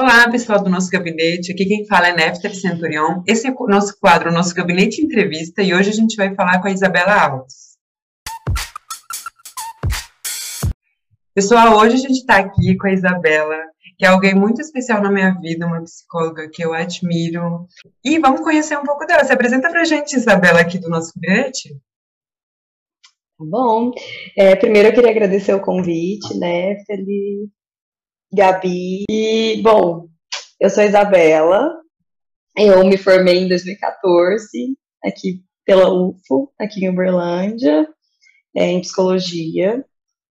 Olá, pessoal do nosso gabinete. Aqui quem fala é Néfter Centurion. Esse é o nosso quadro, o nosso gabinete entrevista, e hoje a gente vai falar com a Isabela Alves. Pessoal, hoje a gente está aqui com a Isabela, que é alguém muito especial na minha vida, uma psicóloga que eu admiro. E vamos conhecer um pouco dela. Se apresenta pra gente, Isabela, aqui do nosso gabinete. Tá bom. É, primeiro eu queria agradecer o convite, né, Felipe? Gabi. E, bom, eu sou Isabela, eu me formei em 2014 aqui pela UFO, aqui em Uberlândia, é, em psicologia.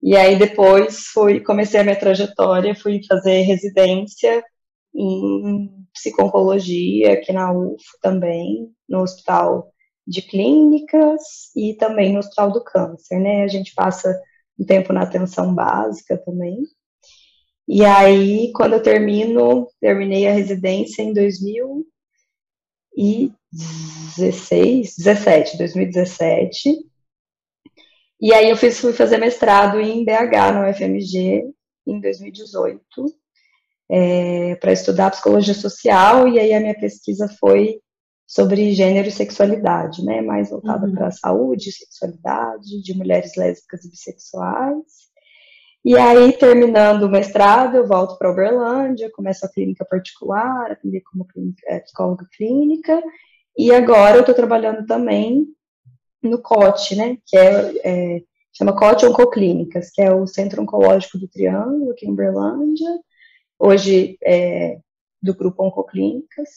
E aí depois fui, comecei a minha trajetória, fui fazer residência em psiconcologia aqui na UFO também, no Hospital de Clínicas e também no Hospital do Câncer, né? A gente passa um tempo na atenção básica também. E aí, quando eu termino, terminei a residência em 2016, 17, 2017. E aí eu fiz, fui fazer mestrado em BH, no UFMG, em 2018, é, para estudar psicologia social, e aí a minha pesquisa foi sobre gênero e sexualidade, né, mais voltada uhum. para a saúde e sexualidade de mulheres lésbicas e bissexuais. E aí, terminando o mestrado, eu volto para Uberlândia, começo a clínica particular, atender como clínica, é, psicóloga clínica, e agora eu estou trabalhando também no COT, né, que é, é chama COT Oncoclínicas, que é o Centro Oncológico do Triângulo, aqui em Uberlândia, hoje é do grupo Oncoclínicas,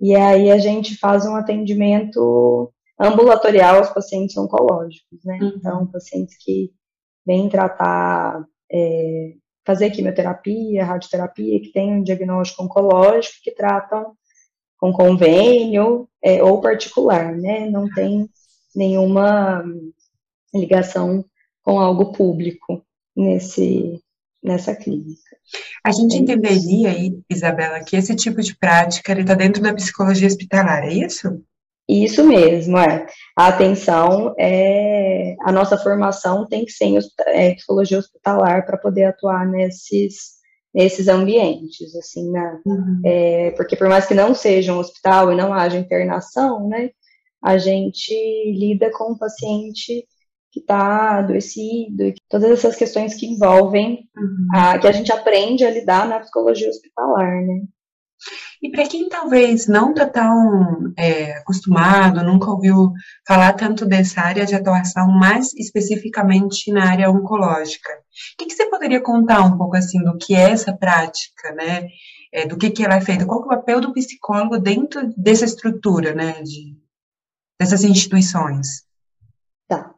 e aí a gente faz um atendimento ambulatorial aos pacientes oncológicos, né, uhum. então, pacientes que vêm tratar é, fazer quimioterapia, radioterapia, que tem um diagnóstico oncológico, que tratam com convênio é, ou particular, né? Não tem nenhuma ligação com algo público nesse, nessa clínica. A gente é entenderia aí, Isabela, que esse tipo de prática está dentro da psicologia hospitalar, é isso? Isso mesmo, é. A atenção é. A nossa formação tem que ser em é, psicologia hospitalar para poder atuar nesses, nesses ambientes, assim, né? Uhum. É, porque por mais que não seja um hospital e não haja internação, né? A gente lida com um paciente que está adoecido, e todas essas questões que envolvem, uhum. a, que a gente aprende a lidar na psicologia hospitalar, né? E para quem talvez não está tão é, acostumado, nunca ouviu falar tanto dessa área de atuação, mais especificamente na área oncológica, o que, que você poderia contar um pouco assim do que é essa prática, né? É, do que, que ela é feita, qual é o papel do psicólogo dentro dessa estrutura, né? De, dessas instituições? Tá.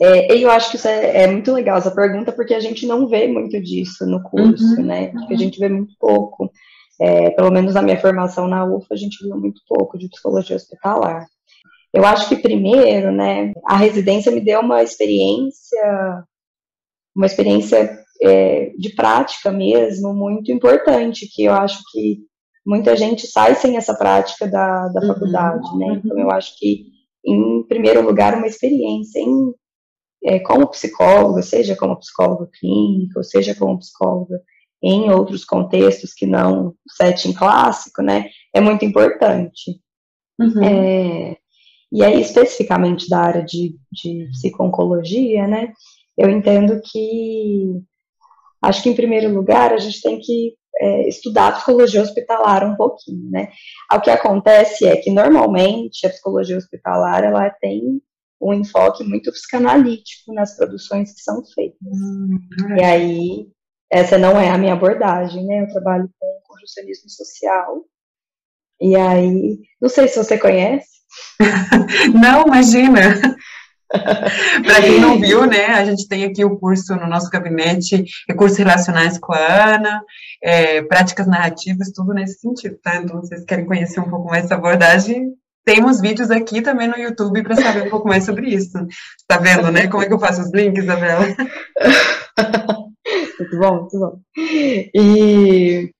É, eu acho que isso é, é, muito legal, essa pergunta, porque a gente não vê muito disso no curso, uhum, né? Uhum. A gente vê muito pouco. É, pelo menos na minha formação na UFA, a gente viu muito pouco de psicologia hospitalar. Eu acho que primeiro, né, a residência me deu uma experiência, uma experiência é, de prática mesmo muito importante, que eu acho que muita gente sai sem essa prática da, da uhum, faculdade, né? Então eu acho que, em primeiro lugar, uma experiência em, é, como psicóloga, seja como psicóloga clínica, ou seja como psicóloga em outros contextos que não o setting clássico, né, é muito importante. Uhum. É, e aí, especificamente da área de, de psico-oncologia, né, eu entendo que, acho que em primeiro lugar, a gente tem que é, estudar a psicologia hospitalar um pouquinho, né. O que acontece é que, normalmente, a psicologia hospitalar, ela tem um enfoque muito psicanalítico nas produções que são feitas. Hum, e aí, essa não é a minha abordagem, né? Eu trabalho com conjuncionismo social. E aí, não sei se você conhece. não, imagina. Para quem não viu, né, a gente tem aqui o curso no nosso gabinete, recursos relacionais com a Ana, é, práticas narrativas, tudo nesse sentido, tá? Então, vocês querem conhecer um pouco mais dessa abordagem, temos vídeos aqui também no YouTube para saber um pouco mais sobre isso. Tá vendo, né? Como é que eu faço os links, Isabela? muito bom, muito bom. E,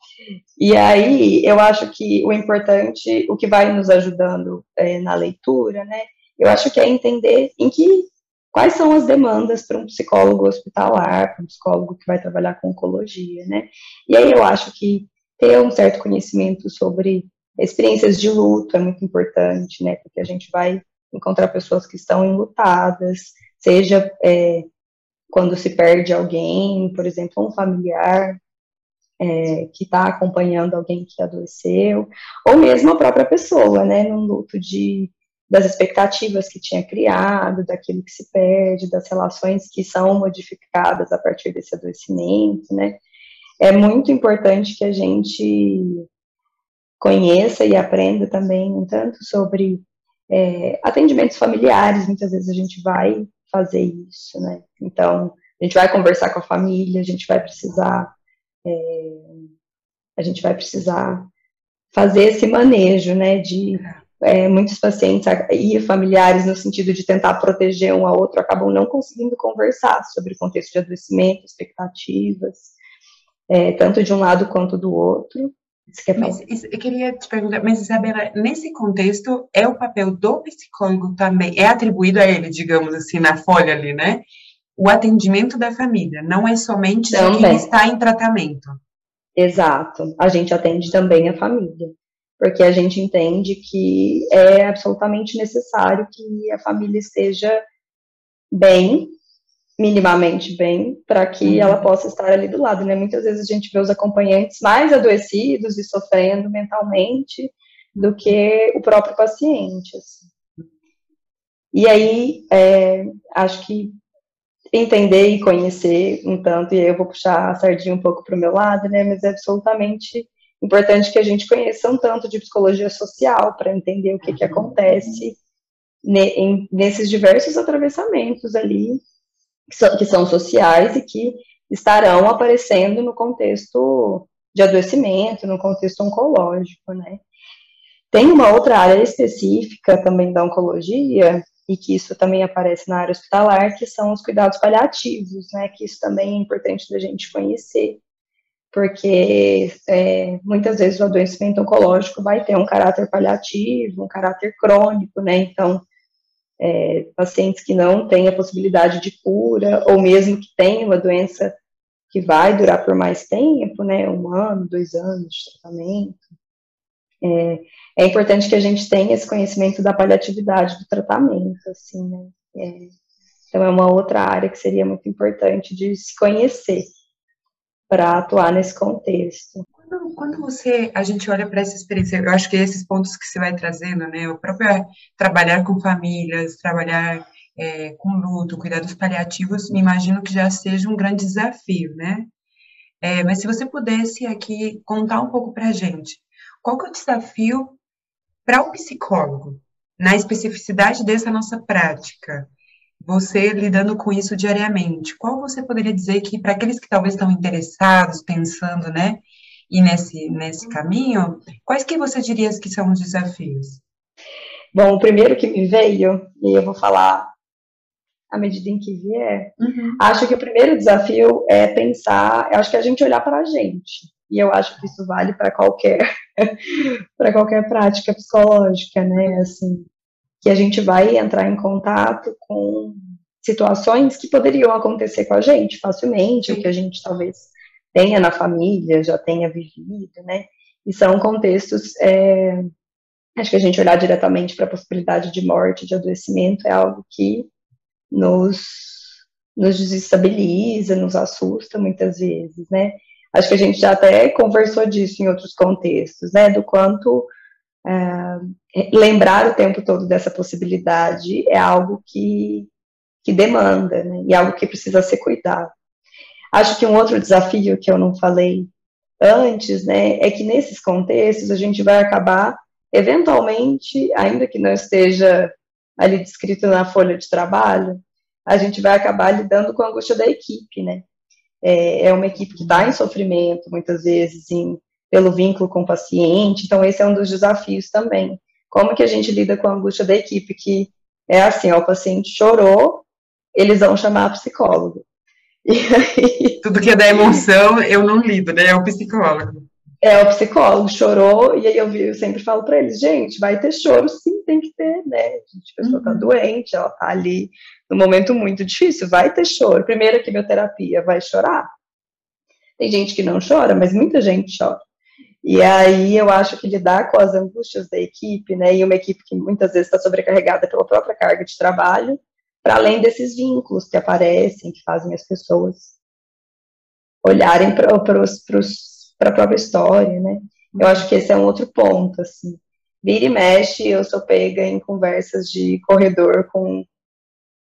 e aí, eu acho que o importante, o que vai nos ajudando é, na leitura, né, eu acho que é entender em que, quais são as demandas para um psicólogo hospitalar, para um psicólogo que vai trabalhar com oncologia, né, e aí eu acho que ter um certo conhecimento sobre experiências de luto é muito importante, né? Porque a gente vai encontrar pessoas que estão enlutadas, seja é, quando se perde alguém, por exemplo, um familiar é, que está acompanhando alguém que adoeceu, ou mesmo a própria pessoa, né? Num luto de das expectativas que tinha criado, daquilo que se perde, das relações que são modificadas a partir desse adoecimento, né? É muito importante que a gente conheça e aprenda também um tanto sobre é, atendimentos familiares, muitas vezes a gente vai fazer isso, né? Então, a gente vai conversar com a família, a gente vai precisar, é, a gente vai precisar fazer esse manejo, né, de é, muitos pacientes e familiares, no sentido de tentar proteger um ao outro, acabam não conseguindo conversar sobre o contexto de adoecimento, expectativas, é, tanto de um lado quanto do outro. Mas, eu queria te perguntar, mas Isabela, nesse contexto, é o papel do psicólogo também, é atribuído a ele, digamos assim, na folha ali, né? O atendimento da família, não é somente de quem está em tratamento. Exato, a gente atende também a família porque a gente entende que é absolutamente necessário que a família esteja bem, minimamente bem, para que uhum. ela possa estar ali do lado, né? Muitas vezes a gente vê os acompanhantes mais adoecidos e sofrendo mentalmente do que o próprio paciente. Assim. E aí, é, acho que entender e conhecer um tanto, e aí eu vou puxar a sardinha um pouco para o meu lado, né? Mas é absolutamente importante que a gente conheça um tanto de psicologia social para entender o que, que acontece ne, em, nesses diversos atravessamentos ali, que são, que são sociais e que estarão aparecendo no contexto de adoecimento, no contexto oncológico, né? Tem uma outra área específica também da oncologia, e que isso também aparece na área hospitalar, que são os cuidados paliativos, né? Que isso também é importante da gente conhecer porque é, muitas vezes o adoecimento oncológico vai ter um caráter paliativo, um caráter crônico, né? Então, é, pacientes que não têm a possibilidade de cura, ou mesmo que tenham uma doença que vai durar por mais tempo, né? Um ano, dois anos de tratamento. É, é importante que a gente tenha esse conhecimento da paliatividade do tratamento, assim, né? É, então, é uma outra área que seria muito importante de se conhecer para atuar nesse contexto. Quando, você, a gente olha para essa experiência, eu acho que esses pontos que você vai trazendo, né, o próprio é trabalhar com famílias, trabalhar é, com luto, cuidados paliativos, me imagino que já seja um grande desafio, né? É, mas se você pudesse aqui contar um pouco para a gente, qual que é o desafio para o psicólogo, na especificidade dessa nossa prática? você lidando com isso diariamente, qual você poderia dizer que para aqueles que talvez estão interessados, pensando, né, e nesse nesse caminho, quais que você diria que são os desafios? Bom, o primeiro que me veio, e eu vou falar à medida em que vier, uhum. acho que o primeiro desafio é pensar, acho que é a gente olhar para a gente. E eu acho que isso vale para qualquer para qualquer prática psicológica, né? Assim, que a gente vai entrar em contato com situações que poderiam acontecer com a gente facilmente, ou que a gente talvez tenha na família, já tenha vivido, né? E são contextos, é, acho que a gente olhar diretamente para a possibilidade de morte, de adoecimento, é algo que nos, nos desestabiliza, nos assusta muitas vezes, né? Acho que a gente já até conversou disso em outros contextos, né? Do quanto é, lembrar o tempo todo dessa possibilidade é algo que, que demanda, né, e algo que precisa ser cuidado. Acho que um outro desafio que eu não falei antes, né, é que nesses contextos a gente vai acabar, eventualmente, ainda que não esteja ali descrito na folha de trabalho, a gente vai acabar lidando com a angústia da equipe, né? É, é uma equipe que está em sofrimento, muitas vezes, em pelo vínculo com o paciente. Então, esse é um dos desafios também. Como que a gente lida com a angústia da equipe, que é assim, ó, o paciente chorou, eles vão chamar a psicólogo. Aí, Tudo que é da emoção, eu não lido, né? É o psicólogo. É, o psicólogo chorou, e aí eu, eu sempre falo para eles, gente, vai ter choro, sim, tem que ter, né? A pessoa tá uhum. doente, ela tá ali num momento muito difícil, vai ter choro. Primeira quimioterapia, vai chorar? Tem gente que não chora, mas muita gente chora. E aí eu acho que lidar com as angústias da equipe, né, e uma equipe que muitas vezes está sobrecarregada pela própria carga de trabalho, para além desses vínculos que aparecem, que fazem as pessoas olharem para a própria história, né? Eu acho que esse é um outro ponto, assim. Vira e mexe, eu sou pega em conversas de corredor com,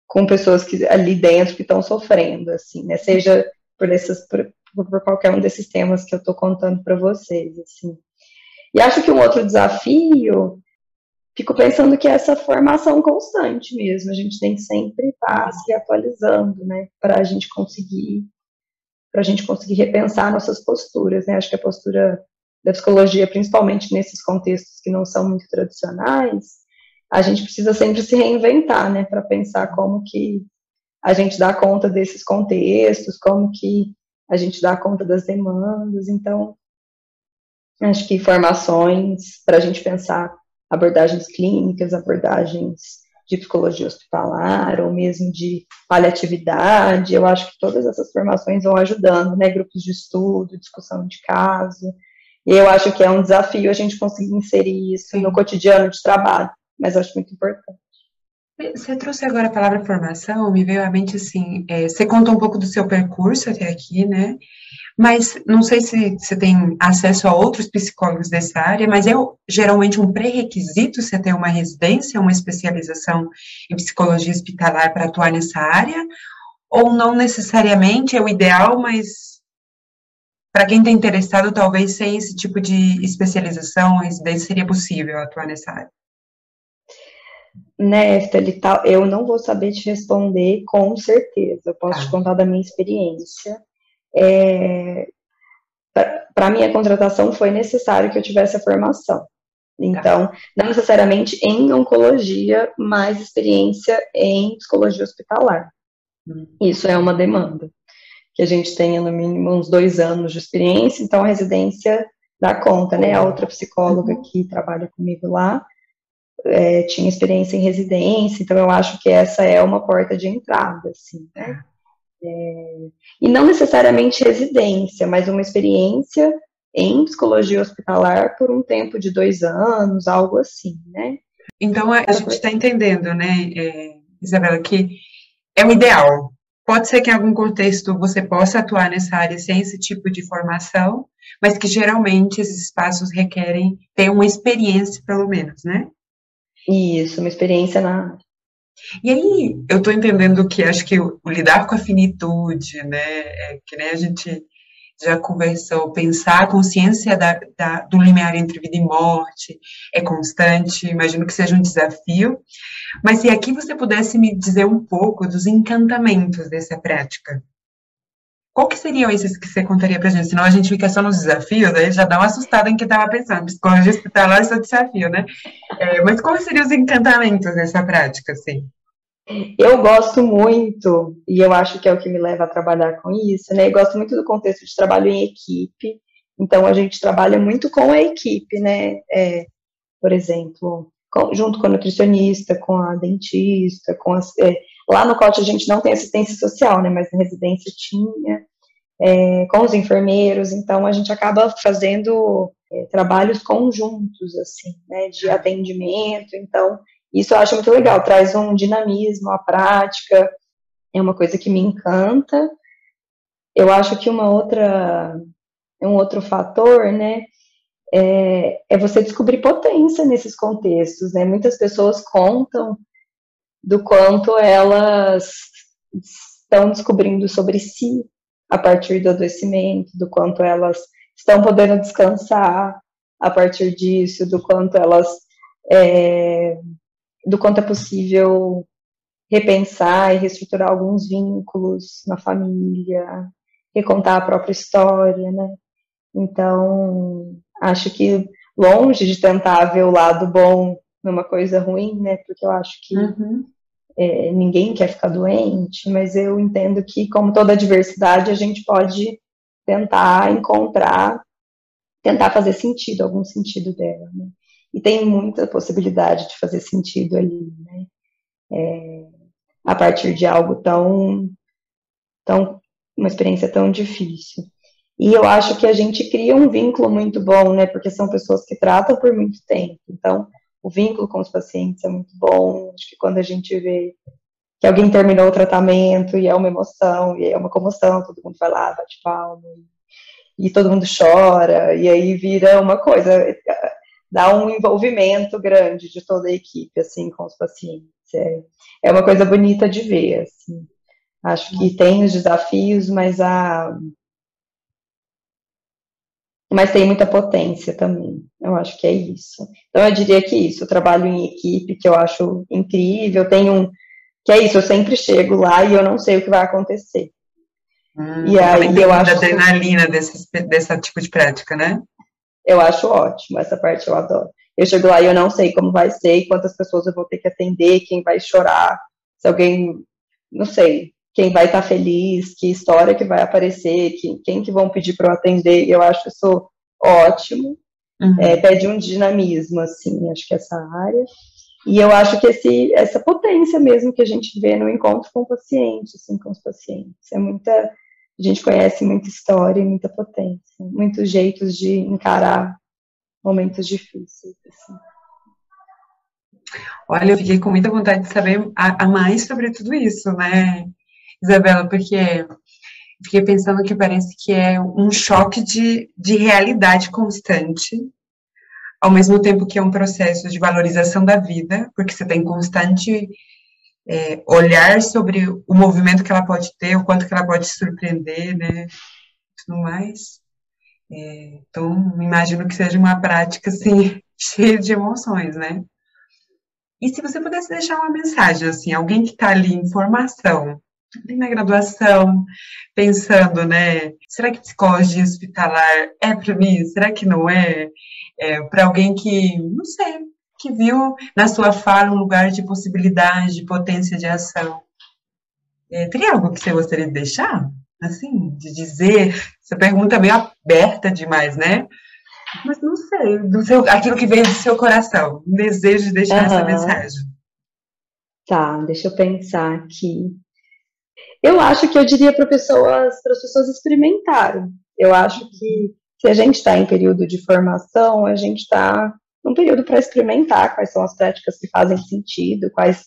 com pessoas que ali dentro que estão sofrendo, assim, né? Seja por esses, por, por qualquer um desses temas que eu estou contando para vocês, assim. E acho que um outro desafio, fico pensando que é essa formação constante mesmo, a gente tem que sempre estar tá se atualizando, né, para a gente conseguir, para a gente conseguir repensar nossas posturas, né, acho que a postura da psicologia, principalmente nesses contextos que não são muito tradicionais, a gente precisa sempre se reinventar, né, para pensar como que a gente dá conta desses contextos, como que a gente dá conta das demandas. Então, acho que informações para a gente pensar abordagens clínicas, abordagens de psicologia hospitalar, ou mesmo de paliatividade, eu acho que todas essas formações vão ajudando, né, grupos de estudo, discussão de caso, e eu acho que é um desafio a gente conseguir inserir isso no cotidiano de trabalho, mas acho muito importante. Você trouxe agora a palavra formação, me veio à mente assim, é, você conta um pouco do seu percurso até aqui, né? Mas não sei se você tem acesso a outros psicólogos dessa área, mas é geralmente um pré-requisito você ter uma residência, uma especialização em psicologia hospitalar para atuar nessa área? Ou não necessariamente é o ideal, mas para quem está interessado, talvez sem esse tipo de especialização, residência seria possível atuar nessa área? Neftali, tal, eu não vou saber te responder com certeza. Eu posso ah. te contar da minha experiência. É, Para minha contratação foi necessário que eu tivesse a formação. Então, não necessariamente em oncologia, mas experiência em psicologia hospitalar. Hum. Isso é uma demanda. Que a gente tenha no mínimo uns dois anos de experiência, então a residência dá conta, né? A outra psicóloga uhum. que trabalha comigo lá, é, tinha experiência em residência, então eu acho que essa é uma porta de entrada, assim, né? É, e não necessariamente residência, mas uma experiência em psicologia hospitalar por um tempo de dois anos, algo assim, né? Então a, a gente está entendendo, né, é, Isabela, que é o ideal. Pode ser que em algum contexto você possa atuar nessa área sem esse tipo de formação, mas que geralmente esses espaços requerem ter uma experiência, pelo menos, né? Isso, uma experiência na e aí, eu estou entendendo que acho que o, lidar com a finitude, né, é, que nem a gente já conversou, pensar a consciência da, da, do limiar entre vida e morte é constante, imagino que seja um desafio, mas se aqui você pudesse me dizer um pouco dos encantamentos dessa prática, qual que seriam esses que você contaria pra gente? Senão a gente fica só nos desafios, aí já dá uma assustada em que estava pensando. Psicologia hospitalar é desafio, né? É, mas quais seriam os encantamentos dessa prática, assim? Eu gosto muito, e eu acho que é o que me leva a trabalhar com isso, né? Eu gosto muito do contexto de trabalho em equipe. Então, a gente trabalha muito com a equipe, né? É, por exemplo, com, junto com a nutricionista, com a dentista, com as, é, Lá no COT a gente não tem assistência social, né, mas na residência tinha, é, com os enfermeiros, então a gente acaba fazendo é, trabalhos conjuntos, assim, né, de atendimento, então isso eu acho muito legal, traz um dinamismo à prática, é uma coisa que me encanta. Eu acho que uma outra, um outro fator, né, é, é você descobrir potência nesses contextos, né, muitas pessoas contam do quanto elas estão descobrindo sobre si a partir do adoecimento, do quanto elas estão podendo descansar a partir disso, do quanto elas é, do quanto é possível repensar e reestruturar alguns vínculos na família, recontar a própria história, né? Então, acho que longe de tentar ver o lado bom numa coisa ruim, né? Porque eu acho que uhum é, ninguém quer ficar doente, mas eu entendo que, como toda diversidade, a gente pode tentar encontrar, tentar fazer sentido, algum sentido dela, né? E tem muita possibilidade de fazer sentido ali, né? É, a partir de algo tão, tão, uma experiência tão difícil. E eu acho que a gente cria um vínculo muito bom, né? Porque são pessoas que tratam por muito tempo. Então, o vínculo com os pacientes é muito bom. Acho que quando a gente vê que alguém terminou o tratamento e é uma emoção, e é uma comoção, todo mundo vai lá, bate palma, e, e todo mundo chora, e aí vira uma coisa, dá um envolvimento grande de toda a equipe, assim, com os pacientes. É, é uma coisa bonita de ver, assim. Acho que tem os desafios, mas a mas tem muita potência também. Eu acho que é isso. Então eu diria que isso, eu trabalho em equipe, que eu acho incrível, tenho um que é isso, eu sempre chego lá e eu não sei o que vai acontecer. Hum, e aí eu acho. adrenalina desse, desse tipo de prática, né? Eu acho ótimo, essa parte eu adoro. Eu chego lá e eu não sei como vai ser, quantas pessoas eu vou ter que atender, quem vai chorar, se alguém, não sei, quem vai estar feliz, que história que vai aparecer, quem, quem que vão pedir para eu atender. Eu acho isso ótimo. Uhum. É, pede um dinamismo, assim, acho que essa área. E eu acho que esse, essa potência mesmo que a gente vê no encontro com o paciente, assim, com os pacientes, é muita, a gente conhece muita história e muita potência, muitos jeitos de encarar momentos difíceis. Assim. Olha, eu fiquei com muita vontade de saber a, a mais sobre tudo isso, né, Isabela, porque fiquei pensando que parece que é um choque de, de realidade constante, ao mesmo tempo que é um processo de valorização da vida, porque você tem constante é, olhar sobre o movimento que ela pode ter, o quanto que ela pode surpreender, né, tudo mais. É, então, imagino que seja uma prática, assim, cheia de emoções, né? E se você pudesse deixar uma mensagem, assim, alguém que está ali em formação, na graduação, pensando, né, será que psicologia hospitalar é para mim? Será que não é? é para alguém que, não sei, que viu na sua fala um lugar de possibilidade, de potência de ação. É, teria algo que você gostaria de deixar? Assim, de dizer? Essa pergunta é meio aberta demais, né? Mas não sei, do seu, aquilo que veio do seu coração, um desejo de deixar uhum. essa mensagem. Tá, deixa eu pensar aqui. Eu acho que eu diria para pessoas, para as pessoas experimentarem. Eu acho que se a gente está em período de formação, a gente está num período para experimentar quais são as práticas que fazem sentido, quais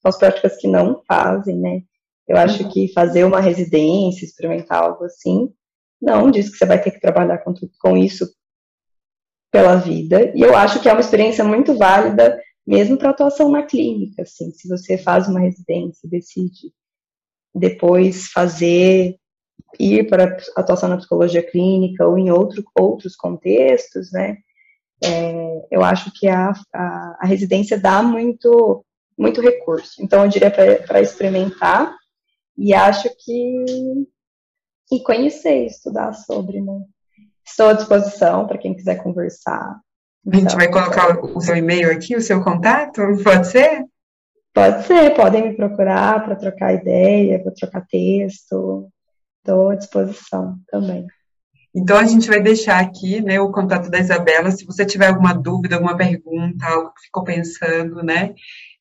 são as práticas que não fazem, né? Eu acho que fazer uma residência, experimentar algo assim, não diz que você vai ter que trabalhar com, com isso pela vida. E eu acho que é uma experiência muito válida, mesmo para atuação na clínica, assim, se você faz uma residência, decide depois fazer ir para atuação na psicologia clínica ou em outro, outros contextos, né? É, eu acho que a, a, a, residência dá muito, muito recurso. Então, eu diria para experimentar e acho que e conhecer, estudar sobre, né? Estou à disposição para quem quiser conversar. A gente vai então, colocar o seu e-mail aqui, o seu contato, pode ser? Pode ser, podem me procurar para trocar ideia, para trocar texto. Estou à disposição também. Então a gente vai deixar aqui, né, o contato da Isabela. Se você tiver alguma dúvida, alguma pergunta, algo que ficou pensando, né,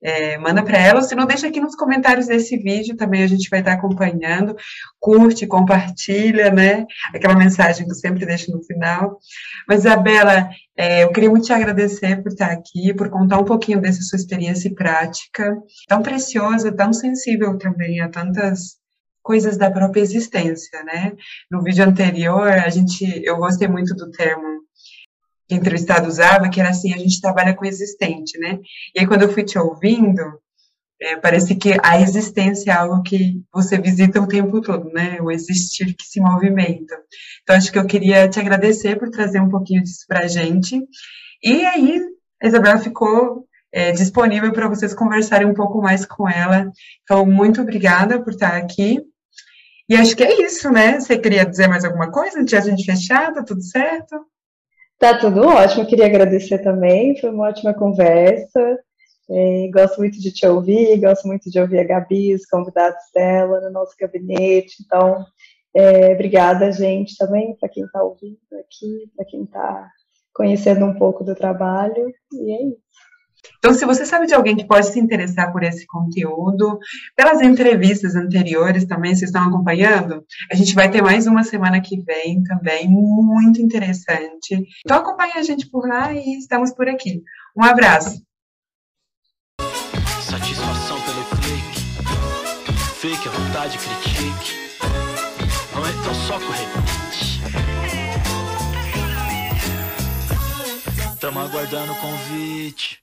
é, manda para ela. Se não, deixa aqui nos comentários desse vídeo também. A gente vai estar acompanhando. Curte, compartilha, né, aquela mensagem que eu sempre deixo no final. Mas Isabela, é, eu queria muito te agradecer por estar aqui, por contar um pouquinho dessa sua experiência prática, tão preciosa, tão sensível também a tantas coisas da própria existência, né? No vídeo anterior, a gente, eu gostei muito do termo que o entrevistado usava, que era assim, a gente trabalha com o existente, né? E aí, quando eu fui te ouvindo, é, parece que a existência é algo que você visita o tempo todo, né? O existir que se movimenta. Então, acho que eu queria te agradecer por trazer um pouquinho disso para a gente. E aí, a Isabela ficou é, disponível para vocês conversarem um pouco mais com ela. Então, muito obrigada por estar aqui. E acho que é isso, né? Você queria dizer mais alguma coisa antes de a gente fechar? Tá tudo certo? Tá tudo ótimo. Queria agradecer também. Foi uma ótima conversa. É, gosto muito de te ouvir, gosto muito de ouvir a Gabi, os convidados dela no nosso gabinete. Então, é, obrigada, gente, também, para quem está ouvindo aqui, para quem está conhecendo um pouco do trabalho. E é isso. Então, se você sabe de alguém que pode se interessar por esse conteúdo, pelas entrevistas anteriores também, vocês estão acompanhando? A gente vai ter mais uma semana que vem também, muito interessante. Então, acompanhe a gente por lá e estamos por aqui. Um abraço. Satisfação pelo clique. Fake, a vontade, critique. Não é tão só corrente. Tamo aguardando o convite.